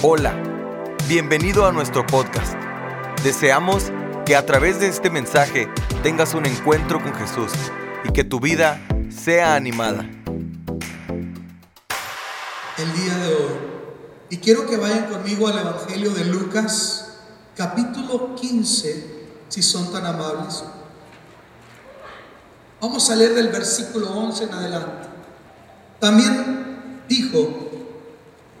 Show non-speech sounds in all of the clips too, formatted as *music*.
Hola, bienvenido a nuestro podcast. Deseamos que a través de este mensaje tengas un encuentro con Jesús y que tu vida sea animada. El día de hoy. Y quiero que vayan conmigo al Evangelio de Lucas, capítulo 15, si son tan amables. Vamos a leer del versículo 11 en adelante. También dijo,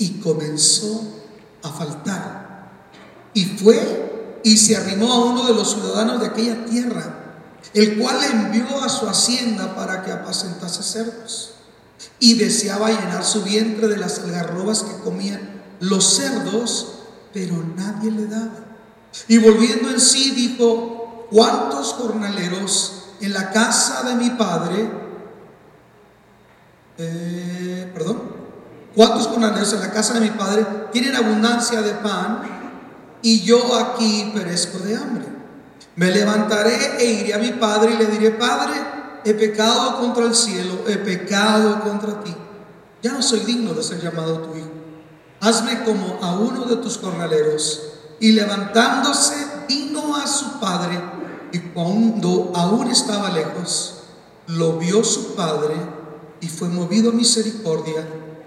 y comenzó a faltar. Y fue y se arrimó a uno de los ciudadanos de aquella tierra, el cual le envió a su hacienda para que apacentase cerdos. Y deseaba llenar su vientre de las algarrobas que comían los cerdos, pero nadie le daba. Y volviendo en sí dijo, ¿cuántos jornaleros en la casa de mi padre? Eh, perdón, ¿Cuántos jornaleros en la casa de mi padre tienen abundancia de pan y yo aquí perezco de hambre? Me levantaré e iré a mi padre y le diré, Padre, he pecado contra el cielo, he pecado contra ti. Ya no soy digno de ser llamado tu hijo. Hazme como a uno de tus jornaleros. Y levantándose, vino a su padre y cuando aún estaba lejos, lo vio su padre y fue movido a misericordia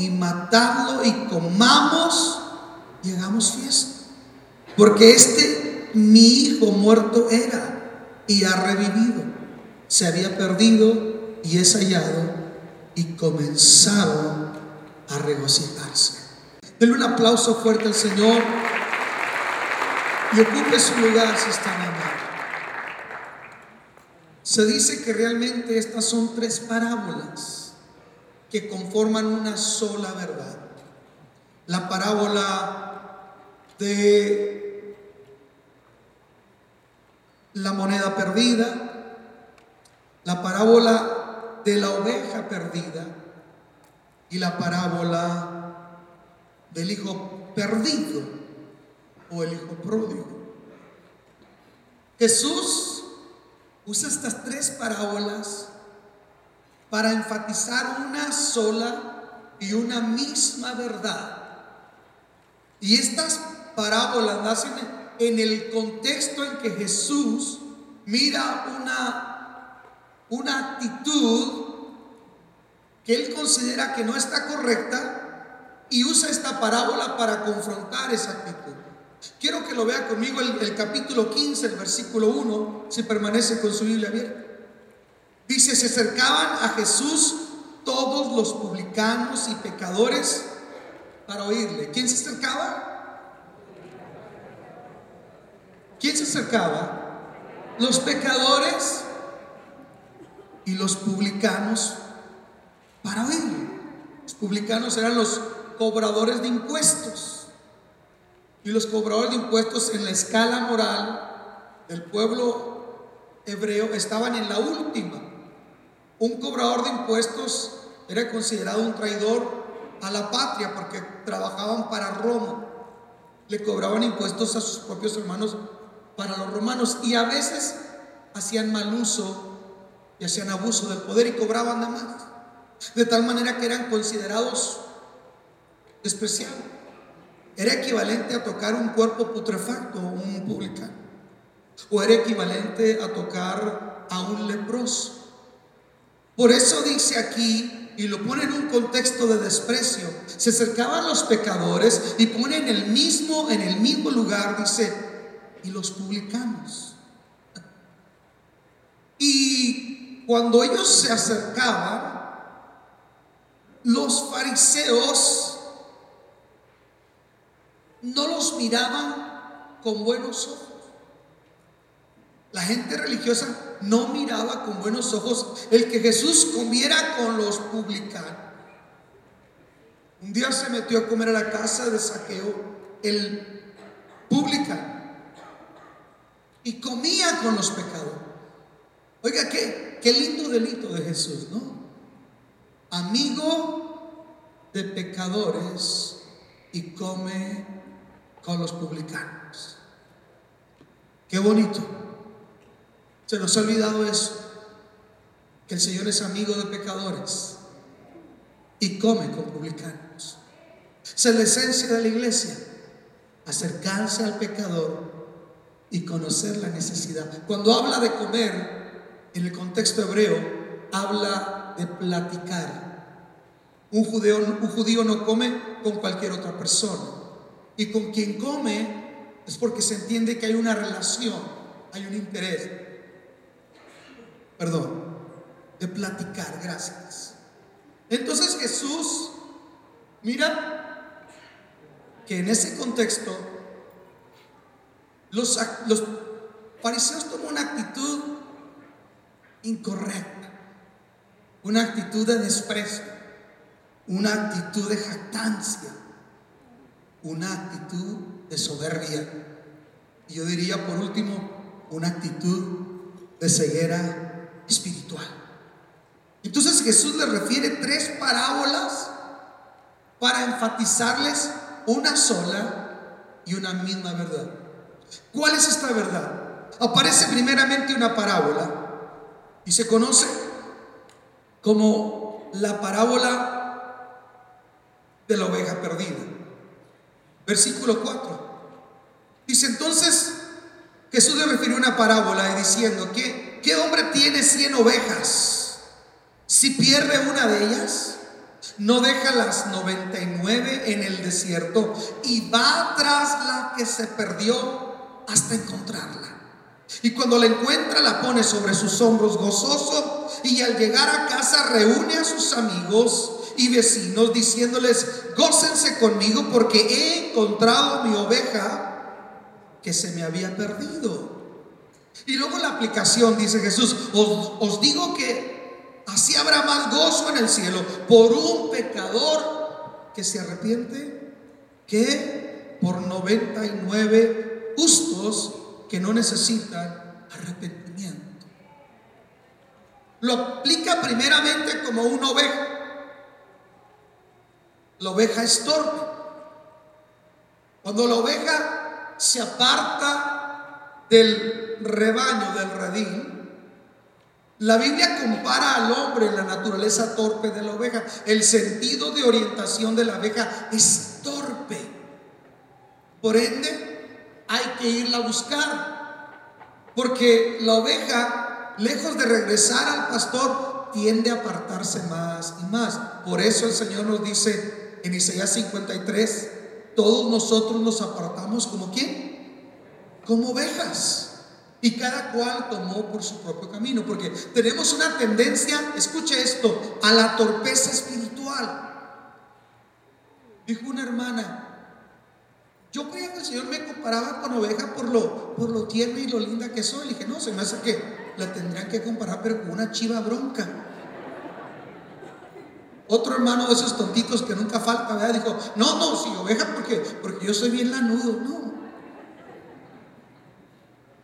y matarlo y comamos y hagamos fiesta. Porque este mi hijo muerto era y ha revivido. Se había perdido y es hallado y comenzaron a regocijarse. Denle un aplauso fuerte al Señor y ocupe su lugar si está en Se dice que realmente estas son tres parábolas que conforman una sola verdad. La parábola de la moneda perdida, la parábola de la oveja perdida y la parábola del hijo perdido o el hijo pródigo. Jesús usa estas tres parábolas para enfatizar una sola y una misma verdad. Y estas parábolas nacen en el contexto en que Jesús mira una, una actitud que él considera que no está correcta y usa esta parábola para confrontar esa actitud. Quiero que lo vea conmigo el, el capítulo 15, el versículo 1, si permanece con su Biblia abierta. Dice, se acercaban a Jesús todos los publicanos y pecadores para oírle. ¿Quién se acercaba? ¿Quién se acercaba? Los pecadores y los publicanos para oírle. Los publicanos eran los cobradores de impuestos. Y los cobradores de impuestos en la escala moral del pueblo hebreo estaban en la última. Un cobrador de impuestos era considerado un traidor a la patria porque trabajaban para Roma. Le cobraban impuestos a sus propios hermanos para los romanos y a veces hacían mal uso y hacían abuso del poder y cobraban nada más. De tal manera que eran considerados despreciados. Era equivalente a tocar un cuerpo putrefacto, un publicano. O era equivalente a tocar a un leproso. Por eso dice aquí y lo pone en un contexto de desprecio. Se acercaban los pecadores y pone en el mismo, en el mismo lugar, dice, y los publicanos. Y cuando ellos se acercaban, los fariseos no los miraban con buenos ojos. La gente religiosa no miraba con buenos ojos el que Jesús comiera con los publicanos. Un día se metió a comer a la casa de saqueo el publicano y comía con los pecadores. Oiga, qué, qué lindo delito de Jesús, ¿no? Amigo de pecadores y come con los publicanos. Qué bonito. Se nos ha olvidado eso, que el Señor es amigo de pecadores y come con publicanos. Esa es la esencia de la iglesia, acercarse al pecador y conocer la necesidad. Cuando habla de comer, en el contexto hebreo, habla de platicar. Un judío, un judío no come con cualquier otra persona. Y con quien come es porque se entiende que hay una relación, hay un interés. Perdón, de platicar, gracias. Entonces Jesús, mira que en ese contexto los, los fariseos toman una actitud incorrecta, una actitud de desprecio, una actitud de jactancia una actitud de soberbia. Y yo diría por último, una actitud de ceguera espiritual. Entonces Jesús le refiere tres parábolas para enfatizarles una sola y una misma verdad. ¿Cuál es esta verdad? Aparece primeramente una parábola y se conoce como la parábola de la oveja perdida. Versículo 4. Dice entonces, Jesús le refirió una parábola diciendo que, ¿qué hombre tiene 100 ovejas? Si pierde una de ellas, no deja las 99 en el desierto y va tras la que se perdió hasta encontrarla. Y cuando la encuentra la pone sobre sus hombros gozoso y al llegar a casa reúne a sus amigos y vecinos diciéndoles, gócense conmigo porque he encontrado mi oveja que se me había perdido. Y luego la aplicación, dice Jesús, os, os digo que así habrá más gozo en el cielo por un pecador que se arrepiente que por 99 justos que no necesitan arrepentimiento. Lo aplica primeramente como una oveja la oveja es torpe. Cuando la oveja se aparta del rebaño, del redil, la Biblia compara al hombre en la naturaleza torpe de la oveja. El sentido de orientación de la oveja es torpe. Por ende, hay que irla a buscar. Porque la oveja, lejos de regresar al pastor, tiende a apartarse más y más. Por eso el Señor nos dice, en Isaías 53, todos nosotros nos apartamos como quién? Como ovejas. Y cada cual tomó por su propio camino, porque tenemos una tendencia, escuche esto, a la torpeza espiritual. Dijo una hermana, yo creía que el Señor me comparaba con oveja por lo, por lo tierna y lo linda que soy. Le dije, no, se me hace que la tendrían que comparar, pero con una chiva bronca. Otro hermano de esos tontitos que nunca falta, ¿verdad? Dijo, no, no, si oveja porque, porque yo soy bien lanudo, no.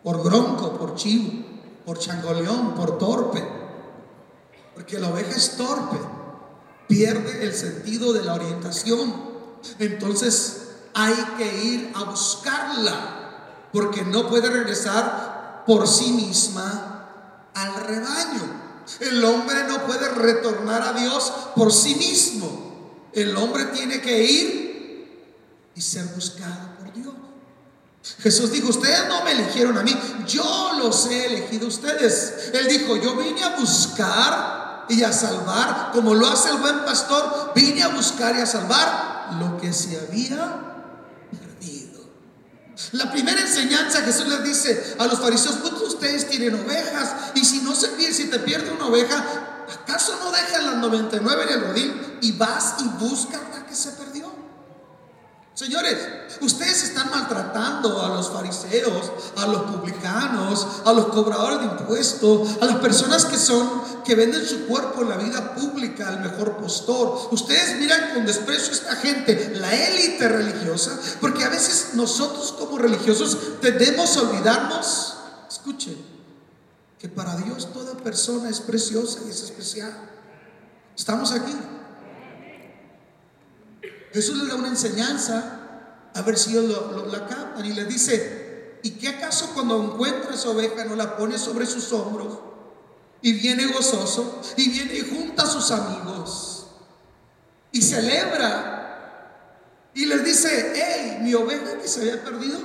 Por bronco, por chivo, por changoleón, por torpe. Porque la oveja es torpe, pierde el sentido de la orientación. Entonces hay que ir a buscarla, porque no puede regresar por sí misma al rebaño. El hombre no puede retornar a Dios por sí mismo. El hombre tiene que ir y ser buscado por Dios. Jesús dijo, ustedes no me eligieron a mí, yo los he elegido a ustedes. Él dijo, yo vine a buscar y a salvar, como lo hace el buen pastor, vine a buscar y a salvar lo que se había perdido. La primera enseñanza Jesús les dice a los fariseos, ustedes tienen ovejas y si no se pierde, si te pierde una oveja, ¿acaso no dejan las 99 en el rodil y vas y buscas la que se perdió? Señores, ustedes están maltratando a los fariseos, a los publicanos, a los cobradores de impuestos, a las personas que son que venden su cuerpo en la vida pública al mejor postor. Ustedes miran con desprecio a esta gente, la élite religiosa, porque a veces nosotros como religiosos tendemos a olvidarnos, escuchen, que para Dios toda persona es preciosa y es especial. Estamos aquí. Jesús le da una enseñanza, a ver si ellos la captan, y le dice, ¿y qué acaso cuando encuentra su oveja no la pone sobre sus hombros? Y viene gozoso, y viene y junta a sus amigos, y celebra, y les dice, hey, mi oveja que se había perdido,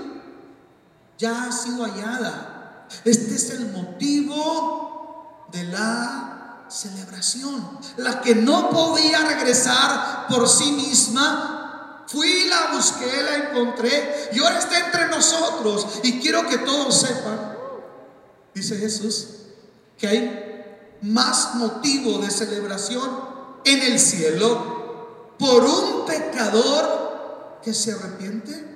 ya ha sido hallada. Este es el motivo de la celebración. La que no podía regresar por sí misma, fui, la busqué, la encontré y ahora está entre nosotros. Y quiero que todos sepan, dice Jesús, que hay más motivo de celebración en el cielo por un pecador que se arrepiente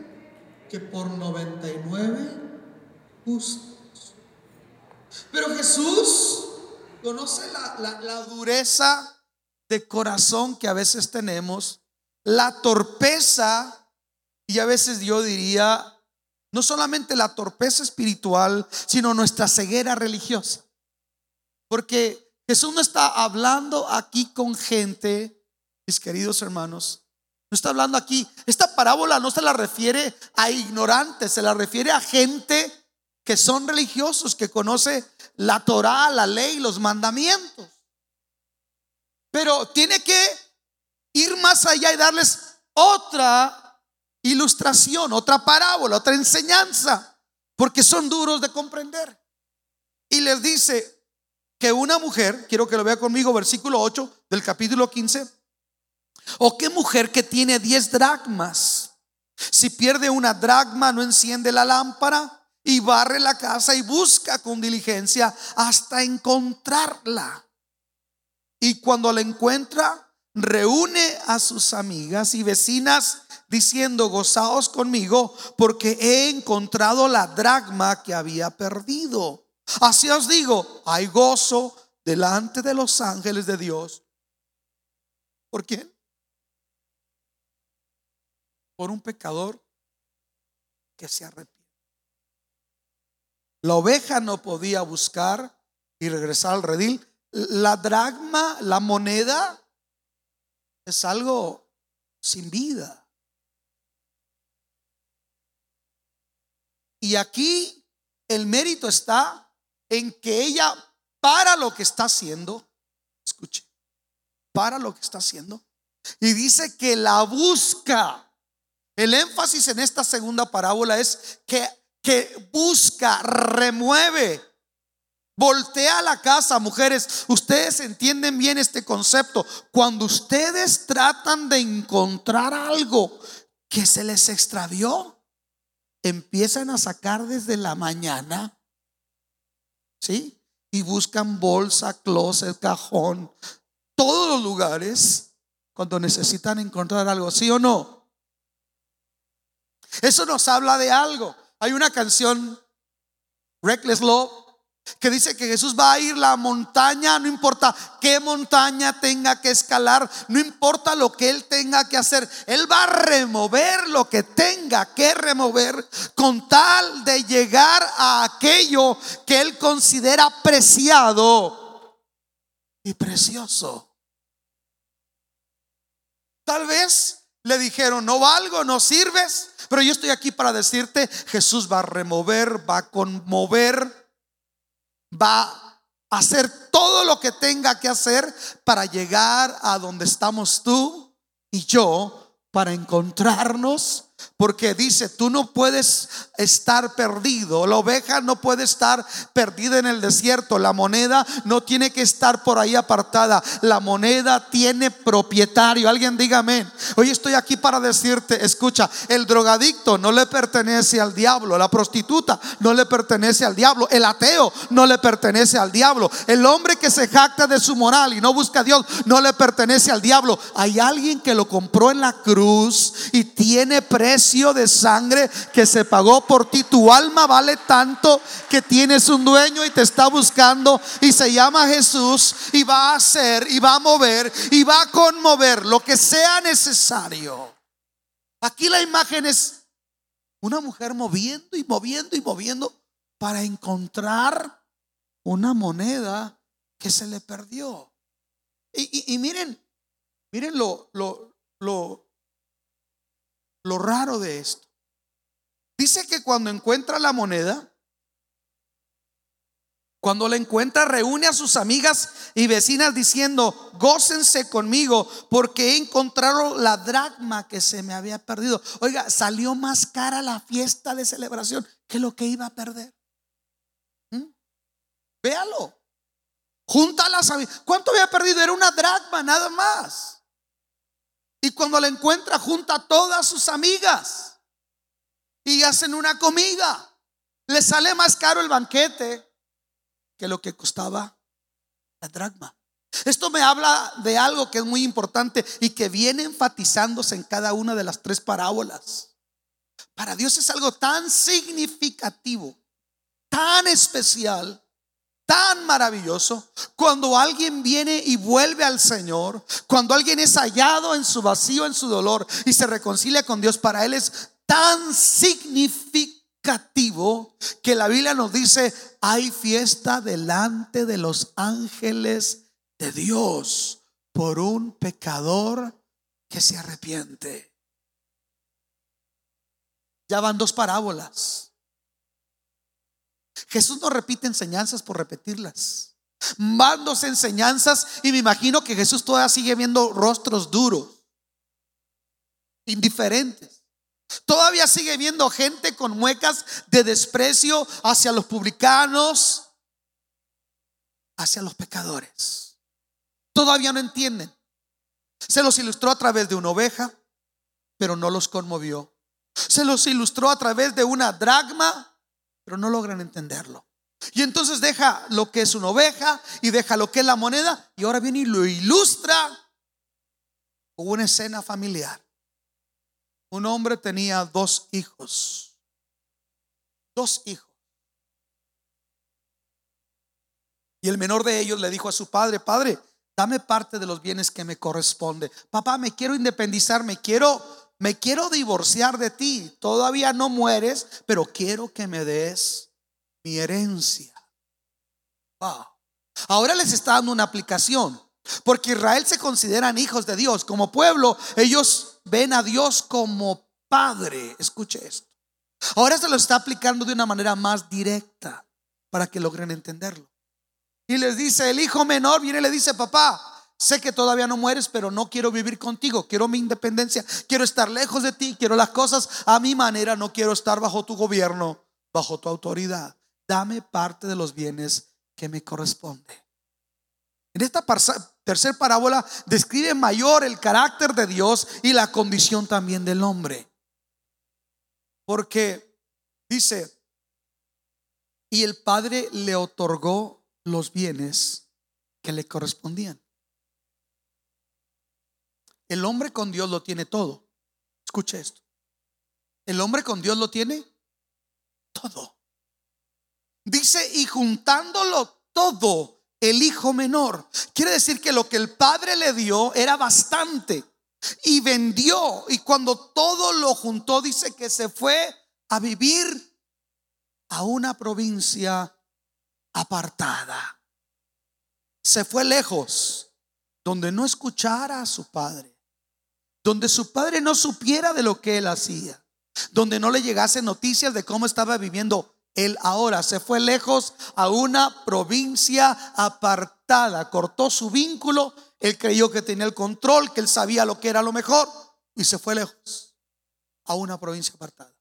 que por 99 justos. Pero Jesús conoce la, dureza de corazón que a veces tenemos, la torpeza y a veces yo diría, no solamente la torpeza espiritual, sino nuestra ceguera religiosa. Porque Jesús no está hablando aquí con gente, mis queridos hermanos, no está hablando aquí, esta parábola no se la refiere a ignorantes, se la refiere a gente que son religiosos, que conoce la Torah, la ley, los mandamientos. Pero tiene que ir más allá y darles otra ilustración, otra parábola, otra enseñanza, porque son duros de comprender. Y les dice que una mujer, quiero que lo vea conmigo, versículo 8 del capítulo 15, o qué mujer que tiene 10 dracmas, si pierde una dracma no enciende la lámpara y barre la casa y busca con diligencia hasta encontrarla. Y cuando la encuentra, reúne a sus amigas y vecinas diciendo, gozaos conmigo porque he encontrado la dragma que había perdido. Así os digo, hay gozo delante de los ángeles de Dios. ¿Por quién? Por un pecador que se arrepiente. La oveja no podía buscar y regresar al redil. La dragma, la moneda, es algo sin vida. Y aquí el mérito está en que ella para lo que está haciendo, escuche, para lo que está haciendo, y dice que la busca. El énfasis en esta segunda parábola es que que busca, remueve, voltea la casa, mujeres. Ustedes entienden bien este concepto. Cuando ustedes tratan de encontrar algo que se les extravió, empiezan a sacar desde la mañana, ¿sí? Y buscan bolsa, closet, cajón, todos los lugares cuando necesitan encontrar algo, ¿sí o no? Eso nos habla de algo. Hay una canción, Reckless Love, que dice que Jesús va a ir la montaña, no importa qué montaña tenga que escalar, no importa lo que Él tenga que hacer, Él va a remover lo que tenga que remover con tal de llegar a aquello que Él considera preciado y precioso. Tal vez le dijeron, no valgo, no sirves. Pero yo estoy aquí para decirte, Jesús va a remover, va a conmover, va a hacer todo lo que tenga que hacer para llegar a donde estamos tú y yo, para encontrarnos Porque dice, tú no puedes estar perdido. La oveja no puede estar perdida en el desierto. La moneda no tiene que estar por ahí apartada. La moneda tiene propietario. Alguien diga amén. Hoy estoy aquí para decirte, escucha, el drogadicto no le pertenece al diablo. La prostituta no le pertenece al diablo. El ateo no le pertenece al diablo. El hombre que se jacta de su moral y no busca a Dios no le pertenece al diablo. Hay alguien que lo compró en la cruz y tiene precio de sangre que se pagó por ti. Tu alma vale tanto que tienes un dueño y te está buscando y se llama Jesús y va a hacer y va a mover y va a conmover lo que sea necesario. Aquí la imagen es una mujer moviendo y moviendo y moviendo para encontrar una moneda que se le perdió. Y, miren, miren lo, lo, lo, lo raro de esto. Dice que cuando encuentra la moneda, cuando la encuentra, reúne a sus amigas y vecinas diciendo, gócense conmigo porque he encontrado la dracma que se me había perdido. Oiga, salió más cara la fiesta de celebración que lo que iba a perder. ¿Mm? Véalo. Junta ¿Cuánto había perdido? Era una dracma, nada más. Y cuando la encuentra, junta a todas sus amigas y hacen una comida. Le sale más caro el banquete que lo que costaba la dracma. Esto me habla de algo que es muy importante y que viene enfatizándose en cada una de las tres parábolas. Para Dios es algo tan significativo, tan especial, tan maravilloso cuando alguien viene y vuelve al Señor, cuando alguien es hallado en su vacío, en su dolor y se reconcilia con Dios, para Él es tan significativo que la Biblia nos dice, hay fiesta delante de los ángeles de Dios por un pecador que se arrepiente. Ya van dos parábolas. Jesús no repite enseñanzas por repetirlas. Van dos enseñanzas y me imagino que Jesús todavía sigue viendo rostros duros, indiferentes. Todavía sigue viendo gente con muecas de desprecio hacia los publicanos, hacia los pecadores. Todavía no entienden. Se los ilustró a través de una oveja, pero no los conmovió. Se los ilustró a través de una dragma, pero no logran entenderlo. Y entonces deja lo que es una oveja y deja lo que es la moneda y ahora viene y lo ilustra con una escena familiar. Un hombre tenía dos hijos. Dos hijos. Y el menor de ellos le dijo a su padre, padre, dame parte de los bienes que me corresponde. Papá, me quiero independizar, me quiero me quiero divorciar de ti. Todavía no mueres, pero quiero que me des mi herencia. Ahora les está dando una aplicación. Porque Israel se consideran hijos de Dios. Como pueblo, ellos ven a Dios como Padre. Escuche esto. Ahora se lo está aplicando de una manera más directa para que logren entenderlo. Y les dice, el hijo menor viene y le dice, papá, sé que todavía no mueres, pero no quiero vivir contigo, quiero mi independencia, quiero estar lejos de ti, quiero las cosas a mi manera, no quiero estar bajo tu gobierno, bajo tu autoridad. Dame parte de los bienes que me corresponde. En esta tercera parábola describe mayor el carácter de Dios y la condición también del hombre. Porque dice, y el Padre le otorgó los bienes que le correspondían. El hombre con Dios lo tiene todo. Escuche esto. El hombre con Dios lo tiene todo. Dice, y juntándolo todo, el hijo menor. Quiere decir que lo que el padre le dio era bastante. Y vendió. Y cuando todo lo juntó, dice que se fue a vivir a una provincia apartada. Se fue lejos, donde no escuchara a su padre donde su padre no supiera de lo que él hacía, donde no le llegase noticias de cómo estaba viviendo él ahora. Se fue lejos a una provincia apartada, cortó su vínculo, él creyó que tenía el control, que él sabía lo que era lo mejor y se fue lejos. a una provincia apartada.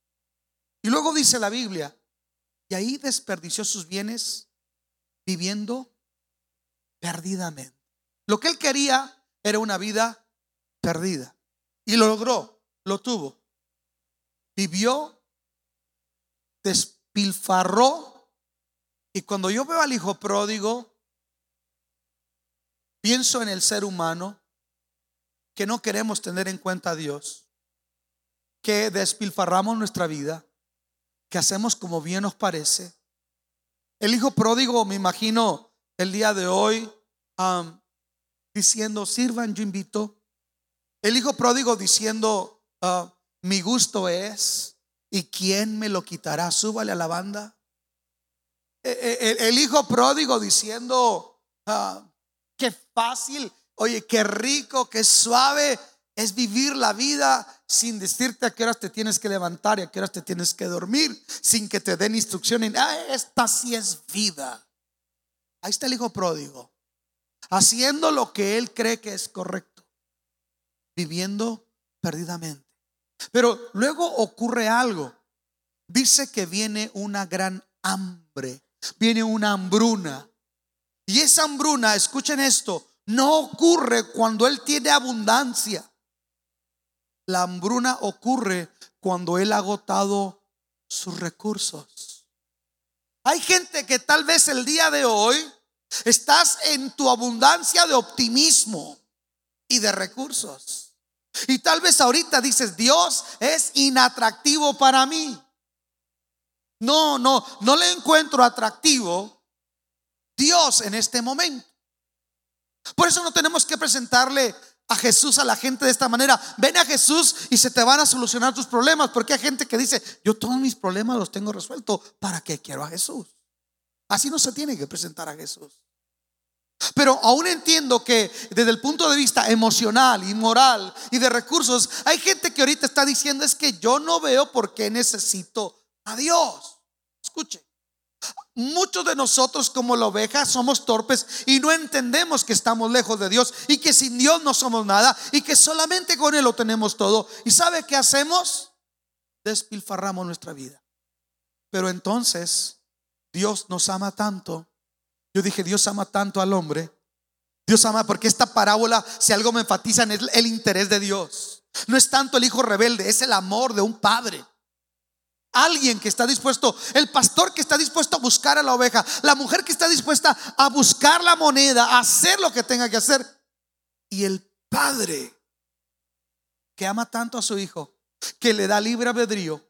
Y luego dice la Biblia, y ahí desperdició sus bienes viviendo perdidamente. Lo que él quería era una vida perdida. Y lo logró, lo tuvo. Vivió, despilfarró. Y cuando yo veo al hijo pródigo, pienso en el ser humano que no queremos tener en cuenta a Dios, que despilfarramos nuestra vida, que hacemos como bien nos parece. El hijo pródigo, me imagino, el día de hoy, diciendo, sirvan, yo invito. El hijo pródigo diciendo, ah, mi gusto es, ¿y quién me lo quitará? Súbale a la banda. E, e, el, hijo pródigo diciendo, ah, qué fácil, oye, qué rico, qué suave es vivir la vida sin decirte a qué horas te tienes que levantar y a qué horas te tienes que dormir, sin que te den instrucciones. Ah, esta sí es vida. Ahí está el hijo pródigo, haciendo lo que él cree que es correcto, viviendo perdidamente. Pero luego ocurre algo. Dice que viene una gran hambre, viene una hambruna. Y esa hambruna, escuchen esto, no ocurre cuando él tiene abundancia. La hambruna ocurre cuando Él ha agotado sus recursos. Hay gente que tal vez el día de hoy estás en tu abundancia de optimismo y de recursos. Y tal vez ahorita dices, Dios es inatractivo para mí. No, no, no le encuentro atractivo Dios en este momento. Por eso no tenemos que presentarle a Jesús a la gente de esta manera. Ven a Jesús y se te van a solucionar tus problemas. Porque hay gente que dice, yo todos mis problemas los tengo resueltos. ¿Para qué quiero a Jesús? Así no se tiene que presentar a Jesús. Pero aún entiendo que desde el punto de vista emocional y moral y de recursos, hay gente que ahorita está diciendo es que yo no veo por qué necesito a Dios. Escuche. Muchos de nosotros como la oveja somos torpes y no entendemos que estamos lejos de Dios y que sin Dios no somos nada y que solamente con Él lo tenemos todo. ¿Y sabe qué hacemos? Despilfarramos nuestra vida. Pero entonces Dios nos ama tanto. Yo dije, Dios ama tanto al hombre. Dios ama porque esta parábola, si algo me enfatiza, es el interés de Dios. No es tanto el hijo rebelde, es el amor de un padre. Alguien que está dispuesto, el pastor que está dispuesto a buscar a la oveja, la mujer que está dispuesta a buscar la moneda, a hacer lo que tenga que hacer. Y el padre que ama tanto a su hijo, que le da libre albedrío,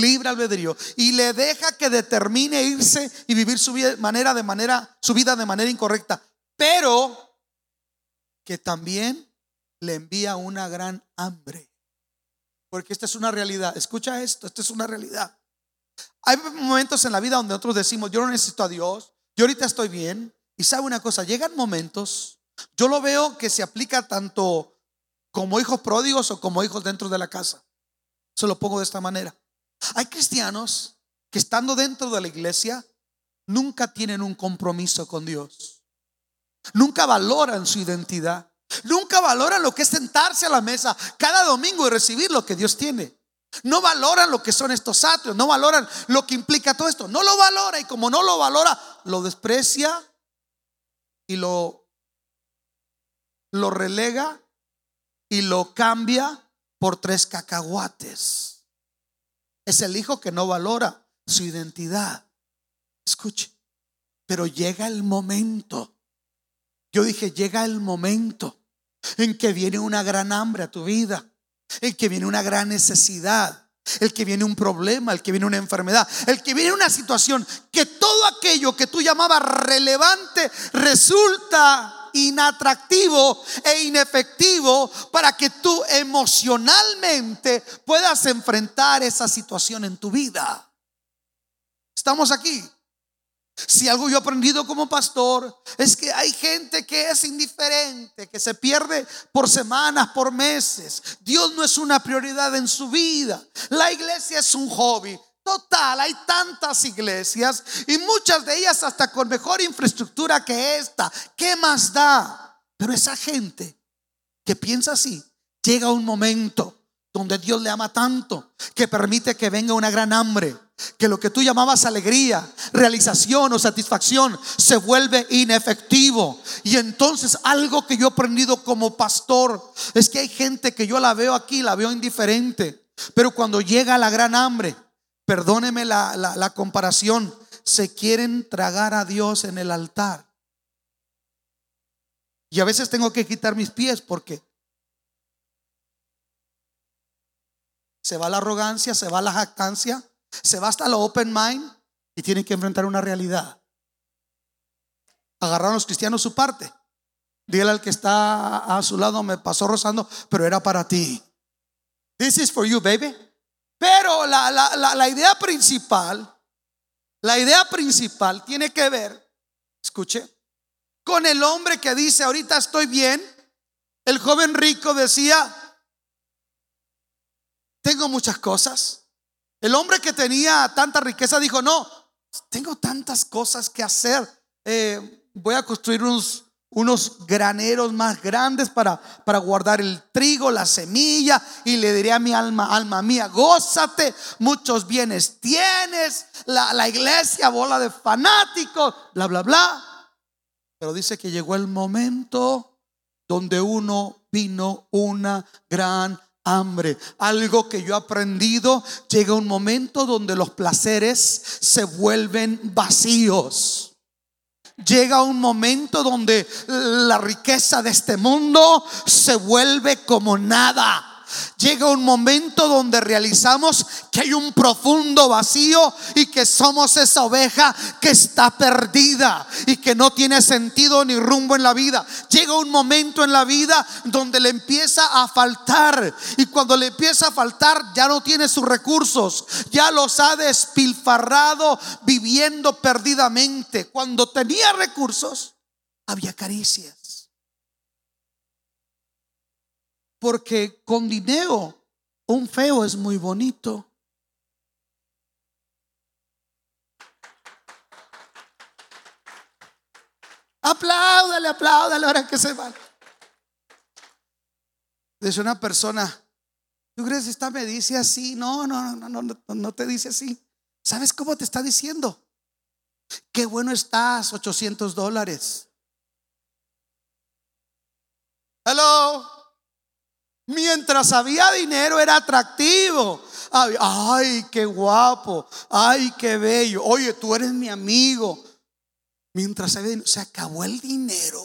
libre albedrío, y le deja que determine irse y vivir su vida, manera de manera, su vida de manera incorrecta, pero que también le envía una gran hambre. Porque esta es una realidad. Escucha esto, esta es una realidad. Hay momentos en la vida donde nosotros decimos, yo no necesito a Dios, yo ahorita estoy bien. Y sabe una cosa, llegan momentos, yo lo veo que se aplica tanto como hijos pródigos o como hijos dentro de la casa. Se lo pongo de esta manera. Hay cristianos que estando dentro de la iglesia nunca tienen un compromiso con Dios. Nunca valoran su identidad. Nunca valoran lo que es sentarse a la mesa cada domingo y recibir lo que Dios tiene. No valoran lo que son estos atrios, no valoran lo que implica todo esto. No lo valora y como no lo valora, lo desprecia y lo, lo relega y lo cambia por tres cacahuates. Es el hijo que no valora su identidad. Escuche, pero llega el momento yo dije, llega el momento en que viene una gran hambre a tu vida, en que viene una gran necesidad, el que viene un problema, el que viene una enfermedad, el que viene una situación que todo aquello que tú llamabas relevante resulta inatractivo e inefectivo para que tú emocionalmente puedas enfrentar esa situación en tu vida. ¿Estamos aquí? Si algo yo he aprendido como pastor es que hay gente que es indiferente, que se pierde por semanas, por meses. Dios no es una prioridad en su vida. La iglesia es un hobby. Total, hay tantas iglesias y muchas de ellas hasta con mejor infraestructura que esta. ¿Qué más da? Pero esa gente que piensa así, llega un momento donde Dios le ama tanto, que permite que venga una gran hambre, que lo que tú llamabas alegría, realización o satisfacción se vuelve inefectivo. Y entonces algo que yo he aprendido como pastor es que hay gente que yo la veo aquí, la veo indiferente, pero cuando llega la gran hambre, perdóneme la, la comparación, se quieren tragar a Dios en el altar. Y a veces tengo que quitar mis pies porque se va la arrogancia, se va la jactancia, se va hasta la open mind y tienen que enfrentar una realidad. Agarraron los cristianos su parte. Dígale al que está a su lado, me pasó rozando, pero era para ti. This is for you, baby. Pero la, la, la idea principal, la idea principal tiene que ver, escuche, con el hombre que dice, ahorita estoy bien. El joven rico decía, tengo muchas cosas. El hombre que tenía tanta riqueza dijo, no, tengo tantas cosas que hacer. Eh, voy a construir unos, unos graneros más grandes para, para guardar el trigo, la semilla, y le diré a mi alma, alma mía, gózate, muchos bienes tienes, la, la iglesia, bola de fanáticos, bla, bla, bla. Pero dice que llegó el momento donde uno vino una gran hambre. Algo que yo he aprendido, llega un momento donde los placeres se vuelven vacíos. Llega un momento donde la riqueza de este mundo se vuelve como nada llega un momento donde realizamos que hay un profundo vacío y que somos esa oveja que está perdida y que no tiene sentido ni rumbo en la vida. Llega un momento en la vida donde le empieza a faltar y cuando le empieza a faltar ya no tiene sus recursos, ya los ha despilfarrado viviendo perdidamente. Cuando tenía recursos, había caricias Porque con dinero un feo es muy bonito. Apláudale, apláudale ahora que se va. Dice una persona, ¿tú crees que esta me dice así? No, no, no, no, no, te dice así. ¿Sabes cómo te está diciendo? Qué bueno estás, 800 dólares. Hello. Mientras había dinero era atractivo. Ay, qué guapo. Ay, qué bello. Oye, tú eres mi amigo. Mientras se acabó el dinero.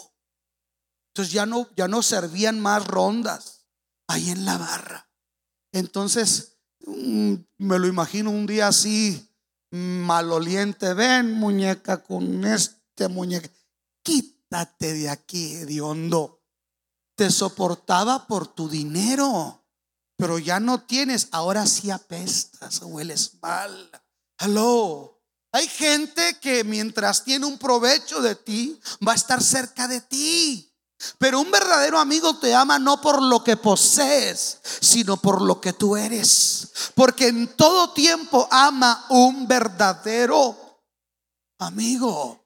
Entonces ya no, ya no servían más rondas ahí en la barra. Entonces mm, me lo imagino un día así, maloliente. Ven, muñeca, con este muñeca. Quítate de aquí, hediondo te soportaba por tu dinero, pero ya no tienes, ahora sí apestas, hueles mal. Hello. Hay gente que mientras tiene un provecho de ti, va a estar cerca de ti. Pero un verdadero amigo te ama no por lo que posees, sino por lo que tú eres. Porque en todo tiempo ama un verdadero amigo.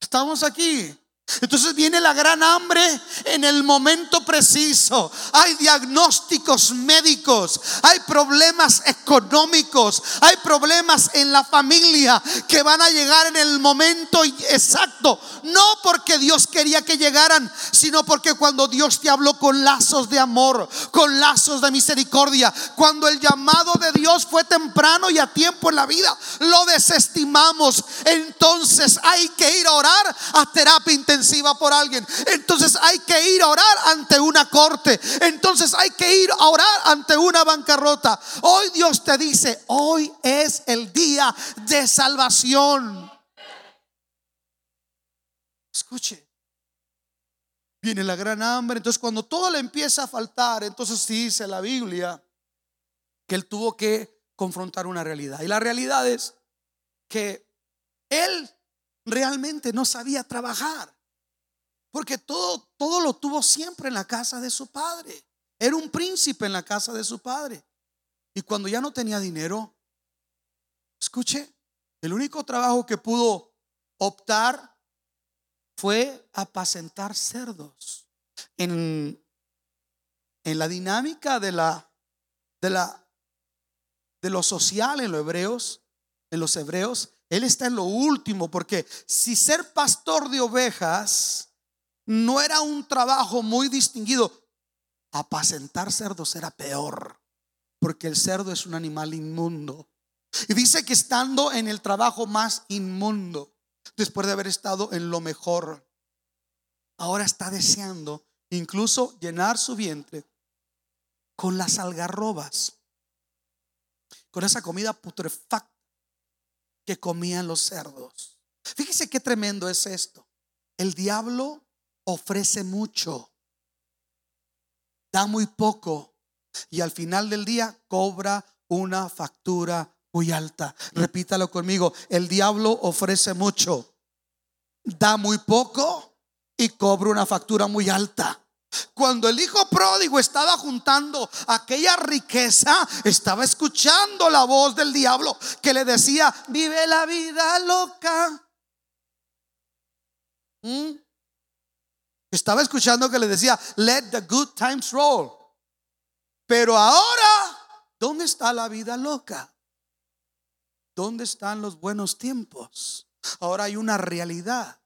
Estamos aquí. Entonces viene la gran hambre en el momento preciso. Hay diagnósticos médicos, hay problemas económicos, hay problemas en la familia que van a llegar en el momento exacto. No porque Dios quería que llegaran, sino porque cuando Dios te habló con lazos de amor, con lazos de misericordia, cuando el llamado de Dios fue temprano y a tiempo en la vida, lo desestimamos. Entonces hay que ir a orar a terapia intensiva por alguien. Entonces hay que ir a orar ante una corte. Entonces hay que ir a orar ante una bancarrota. Hoy Dios te dice, hoy es el día de salvación. Escuche. Viene la gran hambre. Entonces cuando todo le empieza a faltar, entonces dice la Biblia que él tuvo que confrontar una realidad. Y la realidad es que él realmente no sabía trabajar. Porque todo, todo lo tuvo siempre en la casa de su padre. Era un príncipe en la casa de su padre. Y cuando ya no tenía dinero, escuche, el único trabajo que pudo optar fue apacentar cerdos. En, en la dinámica de la, de la de lo social en los hebreos, en los hebreos, él está en lo último porque si ser pastor de ovejas no era un trabajo muy distinguido, apacentar cerdos era peor, porque el cerdo es un animal inmundo. Y dice que estando en el trabajo más inmundo, después de haber estado en lo mejor, ahora está deseando incluso llenar su vientre con las algarrobas, con esa comida putrefacta que comían los cerdos. Fíjese qué tremendo es esto. El diablo ofrece mucho, da muy poco y al final del día cobra una factura muy alta. Repítalo conmigo, el diablo ofrece mucho, da muy poco y cobra una factura muy alta. Cuando el hijo pródigo estaba juntando aquella riqueza, estaba escuchando la voz del diablo que le decía, vive la vida loca. ¿Mm? Estaba escuchando que le decía, let the good times roll. Pero ahora, ¿dónde está la vida loca? ¿Dónde están los buenos tiempos? Ahora hay una realidad.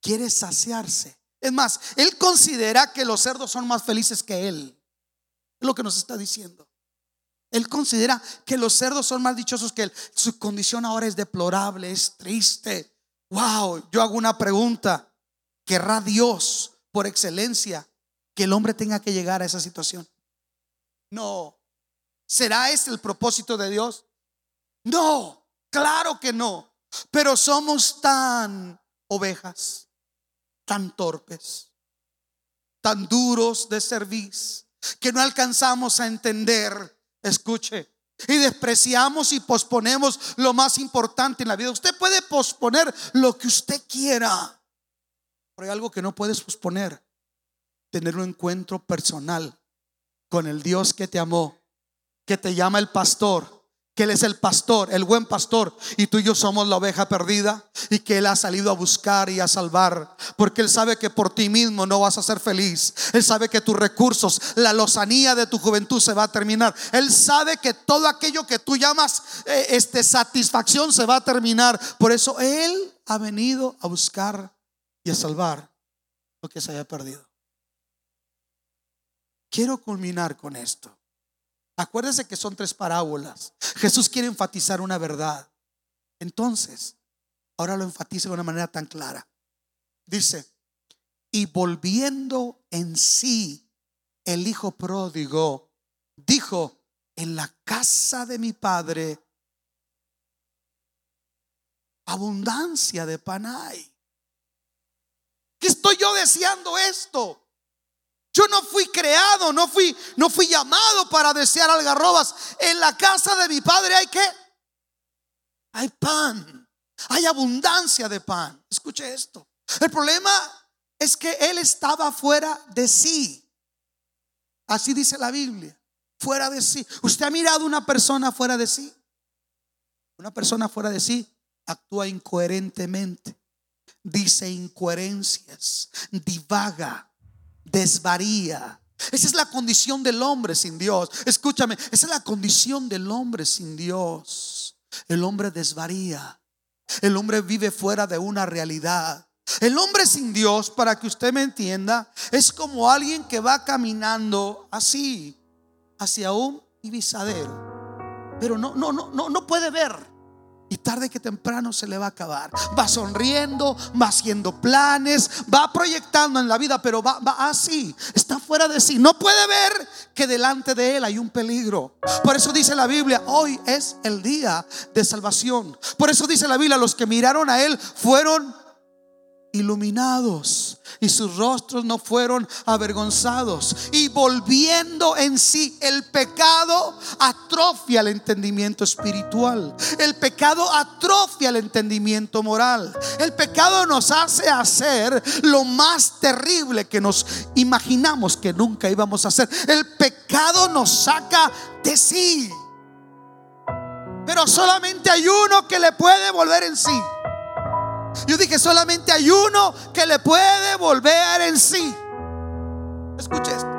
Quiere saciarse. Es más, él considera que los cerdos son más felices que él. Es lo que nos está diciendo. Él considera que los cerdos son más dichosos que él. Su condición ahora es deplorable, es triste. Wow, yo hago una pregunta. ¿Querrá Dios por excelencia que el hombre tenga que llegar a esa situación? No. ¿Será ese el propósito de Dios? No, claro que no. Pero somos tan ovejas, tan torpes, tan duros de servir, que no alcanzamos a entender, escuche, y despreciamos y posponemos lo más importante en la vida. Usted puede posponer lo que usted quiera, pero hay algo que no puedes posponer. Tener un encuentro personal con el Dios que te amó, que te llama el pastor, que Él es el pastor, el buen pastor, y tú y yo somos la oveja perdida, y que Él ha salido a buscar y a salvar, porque Él sabe que por ti mismo no vas a ser feliz. Él sabe que tus recursos, la lozanía de tu juventud se va a terminar. Él sabe que todo aquello que tú llamas eh, este, satisfacción se va a terminar. Por eso Él ha venido a buscar y a salvar lo que se haya perdido. Quiero culminar con esto. Acuérdense que son tres parábolas. Jesús quiere enfatizar una verdad. Entonces, ahora lo enfatiza de una manera tan clara. Dice, y volviendo en sí, el hijo pródigo dijo, en la casa de mi padre, abundancia de pan hay estoy yo deseando esto? Yo no fui creado, no fui, no fui llamado para desear algarrobas. En la casa de mi padre hay que hay pan, hay abundancia de pan. Escuche esto. El problema es que él estaba fuera de sí. Así dice la Biblia, fuera de sí. ¿Usted ha mirado una persona fuera de sí? Una persona fuera de sí actúa incoherentemente dice incoherencias, divaga, desvaría. Esa es la condición del hombre sin Dios. Escúchame, esa es la condición del hombre sin Dios. El hombre desvaría. El hombre vive fuera de una realidad. El hombre sin Dios, para que usted me entienda, es como alguien que va caminando así hacia un ibisadero. Pero no no no no no puede ver. Y tarde que temprano se le va a acabar. Va sonriendo, va haciendo planes, va proyectando en la vida, pero va, va así. Está fuera de sí. No puede ver que delante de él hay un peligro. Por eso dice la Biblia, hoy es el día de salvación. Por eso dice la Biblia, los que miraron a él fueron iluminados y sus rostros no fueron avergonzados. Y volviendo en sí, el pecado atrofia el entendimiento espiritual. El pecado atrofia el entendimiento moral. El pecado nos hace hacer lo más terrible que nos imaginamos que nunca íbamos a hacer. El pecado nos saca de sí. Pero solamente hay uno que le puede volver en sí. Yo dije, solamente hay uno que le puede volver en sí. Escuche esto.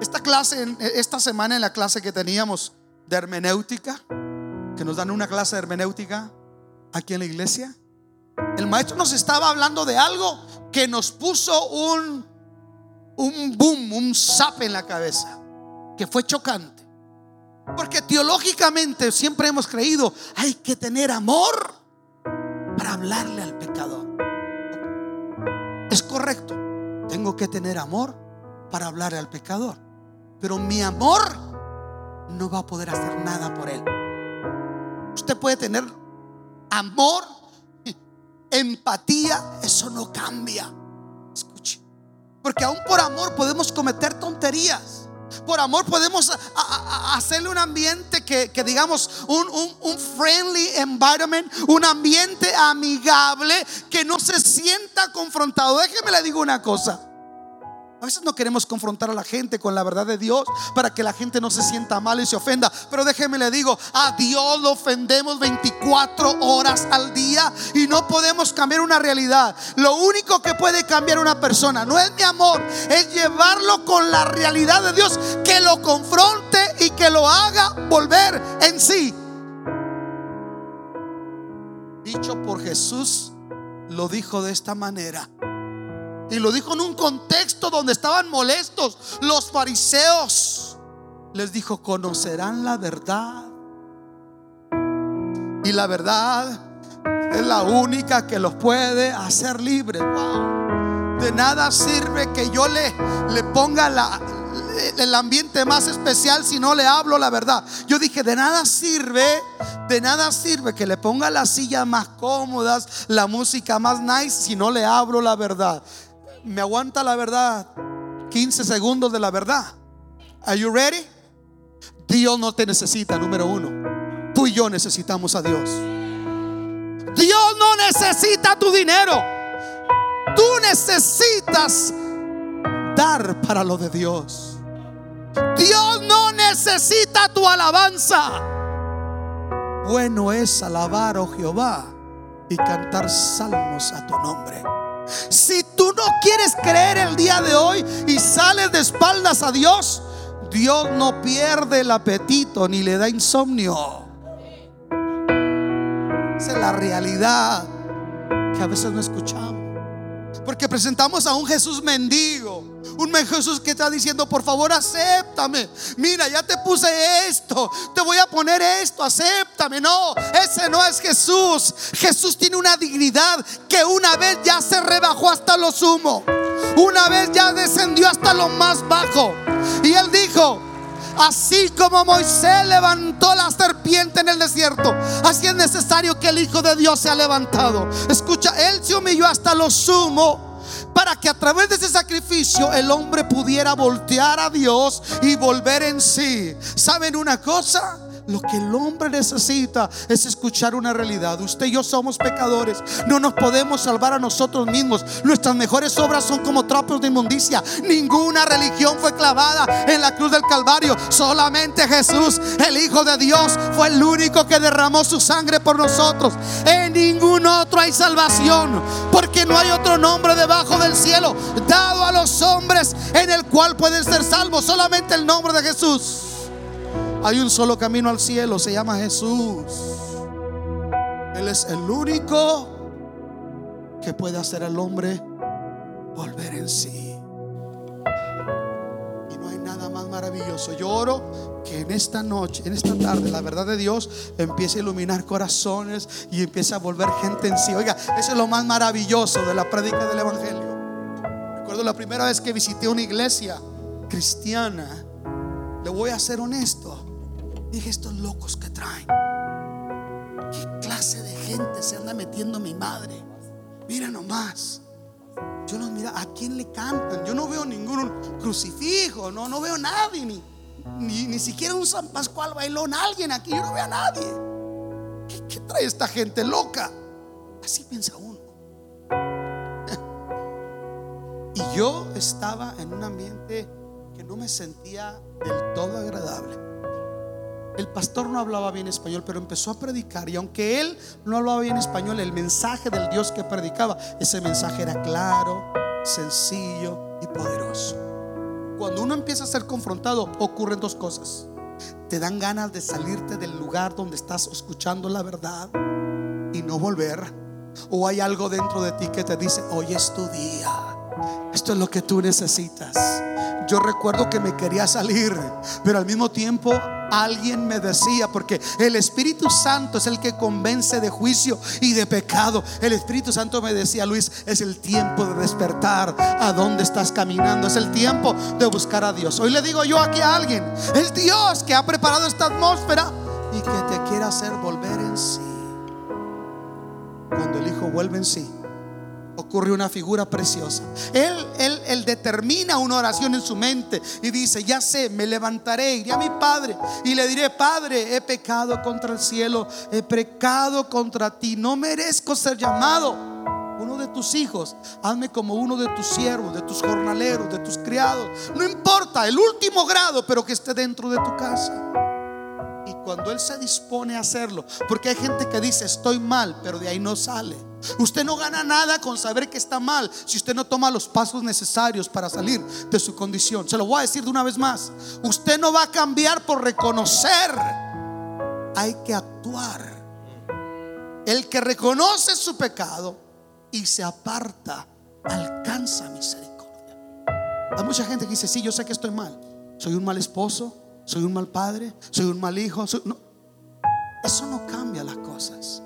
esta clase, esta semana en la clase que teníamos de hermenéutica, que nos dan una clase de hermenéutica aquí en la iglesia, el maestro nos estaba hablando de algo que nos puso un, un boom, un zap en la cabeza, que fue chocante. Porque teológicamente siempre hemos creído, hay que tener amor para hablarle al pecador. Es correcto, tengo que tener amor para hablarle al pecador. Pero mi amor no va a poder hacer nada por él. Usted puede tener amor, empatía, eso no cambia. Escuche, porque aún por amor podemos cometer tonterías. Por amor podemos hacerle un ambiente que, digamos, un, un, friendly environment, un ambiente amigable que no se sienta confrontado. Déjeme le digo una cosa. Veces no queremos confrontar a la gente con la verdad de Dios para que la gente no se sienta mal y se ofenda. Pero déjeme le digo, a Dios lo ofendemos 24 horas al día y no podemos cambiar una realidad. Lo único que puede cambiar una persona no es mi amor, es llevarlo con la realidad de Dios, que lo confronte y que lo haga volver en sí. Dicho por Jesús, lo dijo de esta manera. Y lo dijo en un contexto donde estaban molestos los fariseos. Les dijo, conocerán la verdad. Y la verdad es la única que los puede hacer libres. De nada sirve que yo le, le ponga la, el ambiente más especial si no le hablo la verdad. Yo dije, de nada sirve, de nada sirve que le ponga las sillas más cómodas, la música más nice si no le hablo la verdad me aguanta la verdad 15 segundos de la verdad. Are you ready? Dios no te necesita, número uno. Tú y yo necesitamos a Dios. Dios no necesita tu dinero. Tú necesitas dar para lo de Dios. Dios no necesita tu alabanza. Bueno es alabar, oh Jehová, y cantar salmos a tu nombre. Si tú no quieres creer el día de hoy y sales de espaldas a Dios, Dios no pierde el apetito ni le da insomnio. Esa es la realidad que a veces no escuchamos. Porque presentamos a un Jesús mendigo un Jesús que está diciendo, por favor, acéptame. Mira, ya te puse esto, te voy a poner esto, acéptame. No, ese no es Jesús. Jesús tiene una dignidad que una vez ya se rebajó hasta lo sumo. Una vez ya descendió hasta lo más bajo. Y él dijo, Así como Moisés levantó la serpiente en el desierto, así es necesario que el Hijo de Dios sea levantado. Escucha, Él se humilló hasta lo sumo para que a través de ese sacrificio el hombre pudiera voltear a Dios y volver en sí. ¿Saben una cosa? Lo que el hombre necesita es escuchar una realidad. Usted y yo somos pecadores. No nos podemos salvar a nosotros mismos. Nuestras mejores obras son como trapos de inmundicia. Ninguna religión fue clavada en la cruz del Calvario. Solamente Jesús, el Hijo de Dios, fue el único que derramó su sangre por nosotros. En ningún otro hay salvación. Porque no hay otro nombre debajo del cielo dado a los hombres en el cual pueden ser salvos. Solamente el nombre de Jesús. Hay un solo camino al cielo, se llama Jesús. Él es el único que puede hacer al hombre volver en sí. Y no hay nada más maravilloso. Yo oro que en esta noche, en esta tarde, la verdad de Dios empiece a iluminar corazones y empiece a volver gente en sí. Oiga, eso es lo más maravilloso de la prédica del Evangelio. Recuerdo la primera vez que visité una iglesia cristiana. Le voy a ser honesto. Dije, estos locos que traen. ¿Qué clase de gente se anda metiendo mi madre? Mira nomás. Yo los mira, ¿a quién le cantan? Yo no veo ningún crucifijo, no, no veo nadie, ni, ni, siquiera un San Pascual bailón, alguien aquí, yo no veo a nadie. ¿Qué, qué trae esta gente loca? Así piensa uno. *laughs* y yo estaba en un ambiente que no me sentía del todo agradable. El pastor no hablaba bien español, pero empezó a predicar. Y aunque él no hablaba bien español, el mensaje del Dios que predicaba, ese mensaje era claro, sencillo y poderoso. Cuando uno empieza a ser confrontado, ocurren dos cosas. Te dan ganas de salirte del lugar donde estás escuchando la verdad y no volver. O hay algo dentro de ti que te dice, hoy es tu día. Esto es lo que tú necesitas. Yo recuerdo que me quería salir, pero al mismo tiempo alguien me decía, porque el Espíritu Santo es el que convence de juicio y de pecado. El Espíritu Santo me decía, Luis, es el tiempo de despertar a dónde estás caminando. Es el tiempo de buscar a Dios. Hoy le digo yo aquí a alguien, el Dios que ha preparado esta atmósfera y que te quiere hacer volver en sí. Cuando el Hijo vuelve en sí ocurre una figura preciosa. Él, él, determina una oración en su mente y dice, ya sé, me levantaré, iré a mi Padre y le diré, Padre, he pecado contra el cielo, he pecado contra ti, no merezco ser llamado uno de tus hijos, hazme como uno de tus siervos, de tus jornaleros, de tus criados, no importa, el último grado, pero que esté dentro de tu casa. Cuando Él se dispone a hacerlo, porque hay gente que dice, estoy mal, pero de ahí no sale. Usted no gana nada con saber que está mal si usted no toma los pasos necesarios para salir de su condición. Se lo voy a decir de una vez más. Usted no va a cambiar por reconocer. Hay que actuar. El que reconoce su pecado y se aparta, alcanza misericordia. Hay mucha gente que dice, sí, yo sé que estoy mal. Soy un mal esposo, soy un mal padre, soy un mal hijo. Eso no cambia las cosas.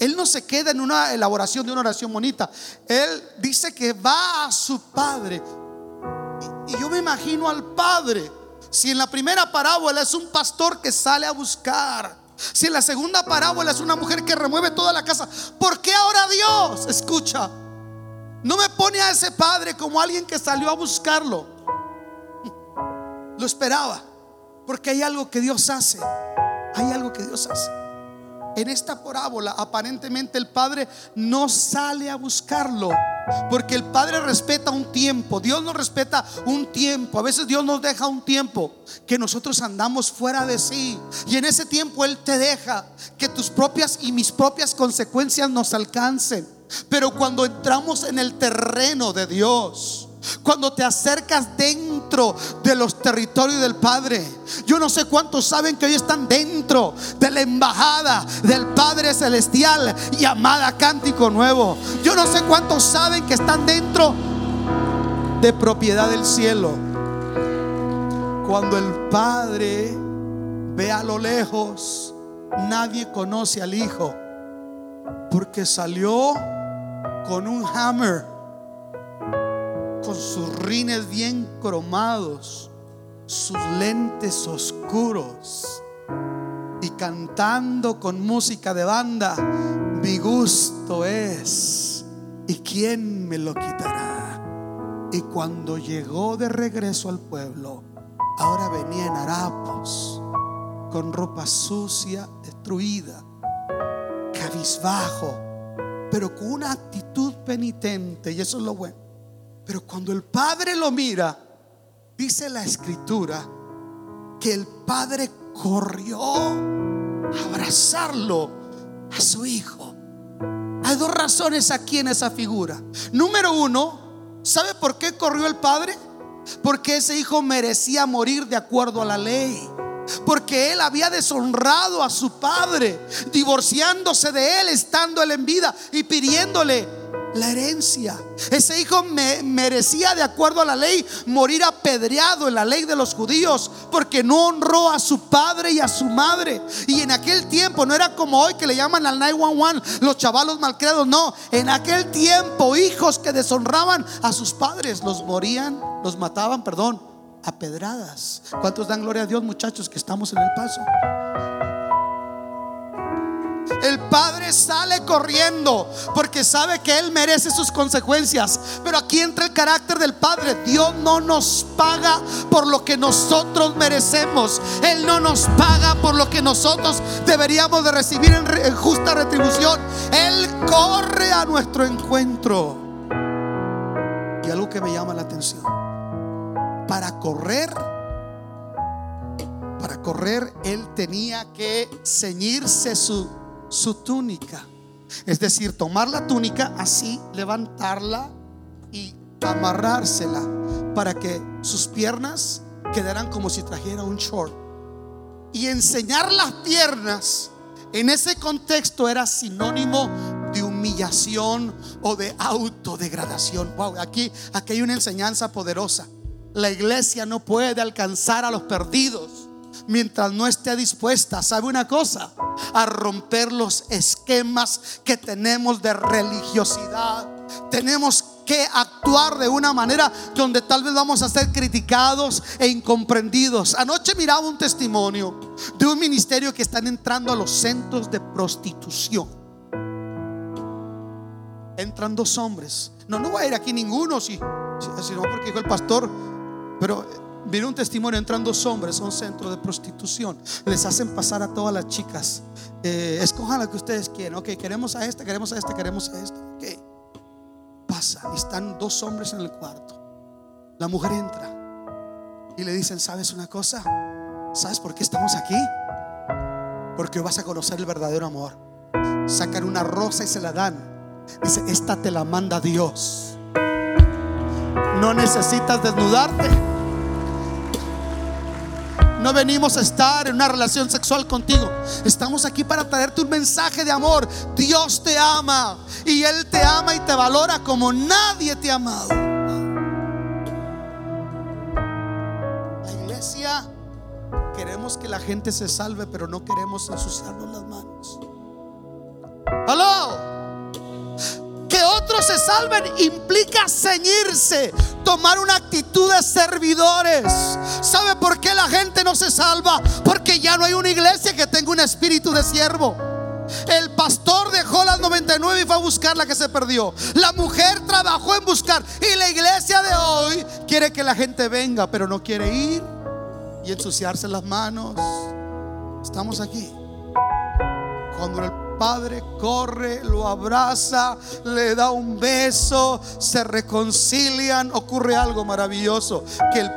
Él no se queda en una elaboración de una oración bonita. Él dice que va a su padre. Y, yo me imagino al padre. Si en la primera parábola es un pastor que sale a buscar. Si en la segunda parábola es una mujer que remueve toda la casa. ¿Por qué ahora Dios? Escucha. No me pone a ese padre como alguien que salió a buscarlo. Lo esperaba. Porque hay algo que Dios hace. Hay algo que Dios hace. En esta parábola aparentemente el padre no sale a buscarlo. Porque el Padre respeta un tiempo, Dios nos respeta un tiempo, a veces Dios nos deja un tiempo que nosotros andamos fuera de sí. Y en ese tiempo Él te deja que tus propias y mis propias consecuencias nos alcancen. Pero cuando entramos en el terreno de Dios, cuando te acercas dentro de los territorios del Padre. Yo no sé cuántos saben que hoy están dentro de la embajada del Padre Celestial llamada Cántico Nuevo. Yo no sé cuántos saben que están dentro de propiedad del cielo. Cuando el Padre ve a lo lejos, nadie conoce al Hijo porque salió con un hammer con sus rines bien cromados, sus lentes oscuros y cantando con música de banda, mi gusto es, ¿y quién me lo quitará? Y cuando llegó de regreso al pueblo, ahora venía en harapos, con ropa sucia, destruida, cabizbajo, pero con una actitud penitente, y eso es lo bueno pero cuando el padre lo mira, dice la escritura que el padre corrió a abrazarlo a su hijo. Hay dos razones aquí en esa figura. Número uno, ¿sabe por qué corrió el padre? Porque ese hijo merecía morir de acuerdo a la ley. Porque él había deshonrado a su padre, divorciándose de él, estando él en vida y pidiéndole la herencia. Ese hijo me merecía, de acuerdo a la ley, morir apedreado en la ley de los judíos, porque no honró a su padre y a su madre. Y en aquel tiempo no era como hoy que le llaman al 911 los chavalos malcriados, no. En aquel tiempo, hijos que deshonraban a sus padres, los morían, los mataban, perdón, a pedradas. ¿Cuántos dan gloria a Dios, muchachos, que estamos en el paso? El padre sale corriendo porque sabe que él merece sus consecuencias. Pero aquí entra el carácter del padre. Dios no nos paga por lo que nosotros merecemos. Él no nos paga por lo que nosotros deberíamos de recibir en, justa retribución. Él corre a nuestro encuentro. Y algo que me llama la atención. Para correr para correr él tenía que ceñirse su su túnica. Es decir, tomar la túnica así, levantarla y amarrársela. para que sus piernas quedaran como si trajera un short. Y enseñar las piernas en ese contexto era sinónimo de humillación o de autodegradación. Wow, aquí, aquí hay una enseñanza poderosa. La iglesia no puede alcanzar a los perdidos mientras no esté dispuesta, ¿sabe una cosa? A romper los esquemas que tenemos de religiosidad. Tenemos que actuar de una manera donde tal vez vamos a ser criticados e incomprendidos. Anoche miraba un testimonio de un ministerio que están entrando a los centros de prostitución. Entran dos hombres. No, no va a ir aquí ninguno, si, si, no porque dijo el pastor, pero Viene un testimonio, entran dos hombres a un centro de prostitución. Les hacen pasar a todas las chicas. Eh, escojan la que ustedes quieren. Ok, queremos a esta, queremos a esta, queremos a esta. Ok. Pasa. Están dos hombres en el cuarto. La mujer entra y le dicen, ¿sabes una cosa? ¿Sabes por qué estamos aquí? Porque vas a conocer el verdadero amor. Sacan una rosa y se la dan. Dice, esta te la manda Dios. No necesitas desnudarte. No venimos a estar en una relación sexual contigo. Estamos aquí para traerte un mensaje de amor. Dios te ama y Él te ama y te valora como nadie te ha amado. La iglesia queremos que la gente se salve, pero no queremos ensuciarnos las manos. ¡Aló! Otros se salven implica ceñirse, tomar una actitud de servidores. ¿Sabe por qué la gente no se salva? Porque ya no hay una iglesia que tenga un espíritu de siervo. El pastor dejó las 99 y fue a buscar la que se perdió. La mujer trabajó en buscar. Y la iglesia de hoy quiere que la gente venga, pero no quiere ir y ensuciarse las manos. Estamos aquí. Padre corre, lo abraza, le da un beso, se reconcilian, ocurre algo maravilloso que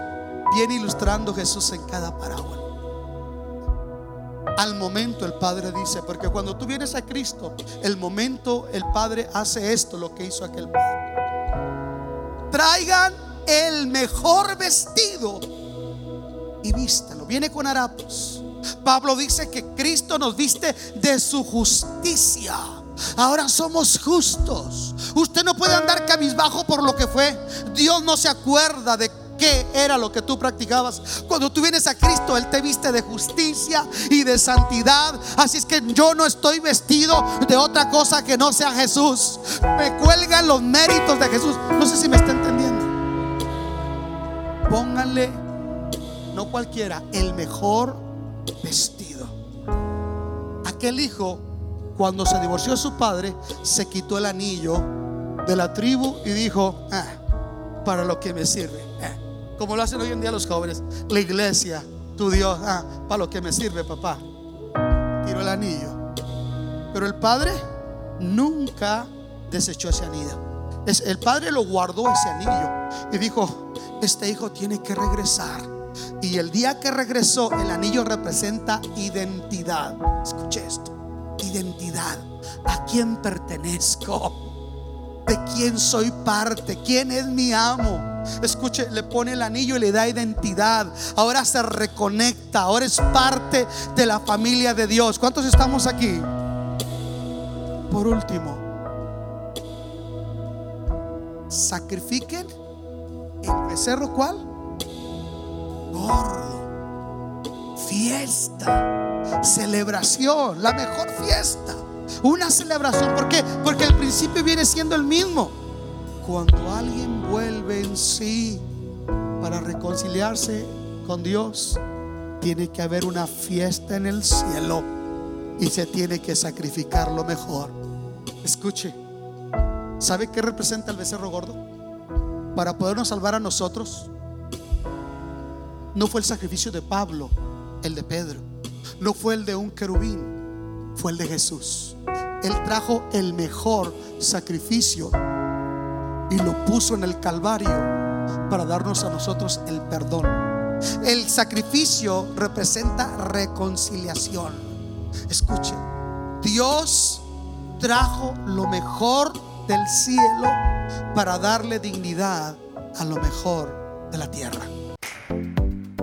viene ilustrando Jesús en cada parábola. Al momento el Padre dice, porque cuando tú vienes a Cristo, el momento el Padre hace esto, lo que hizo aquel Padre. Traigan el mejor vestido y vístalo. Viene con harapos Pablo dice que Cristo nos viste de su justicia. Ahora somos justos. Usted no puede andar cabizbajo por lo que fue. Dios no se acuerda de qué era lo que tú practicabas. Cuando tú vienes a Cristo, Él te viste de justicia y de santidad. Así es que yo no estoy vestido de otra cosa que no sea Jesús. Me cuelgan los méritos de Jesús. No sé si me está entendiendo. Pónganle, no cualquiera, el mejor vestido. Aquel hijo, cuando se divorció de su padre, se quitó el anillo de la tribu y dijo, ah, para lo que me sirve. Ah, como lo hacen hoy en día los jóvenes, la iglesia, tu Dios, ah, para lo que me sirve, papá. Tiró el anillo. Pero el padre nunca desechó ese anillo. El padre lo guardó ese anillo y dijo, este hijo tiene que regresar y el día que regresó, el anillo representa identidad. Escuche esto. Identidad. ¿A quién pertenezco? ¿De quién soy parte? ¿Quién es mi amo? Escuche, le pone el anillo y le da identidad. Ahora se reconecta. Ahora es parte de la familia de Dios. ¿Cuántos estamos aquí? Por último, sacrifiquen el becerro cuál? Gordo. Fiesta, celebración, la mejor fiesta. Una celebración, ¿por qué? Porque el principio viene siendo el mismo. Cuando alguien vuelve en sí para reconciliarse con Dios, tiene que haber una fiesta en el cielo y se tiene que sacrificar lo mejor. Escuche, ¿sabe qué representa el becerro gordo? Para podernos salvar a nosotros, no fue el sacrificio de Pablo, el de Pedro. No fue el de un querubín, fue el de Jesús. Él trajo el mejor sacrificio y lo puso en el Calvario para darnos a nosotros el perdón. El sacrificio representa reconciliación. Escuchen, Dios trajo lo mejor del cielo para darle dignidad a lo mejor de la tierra.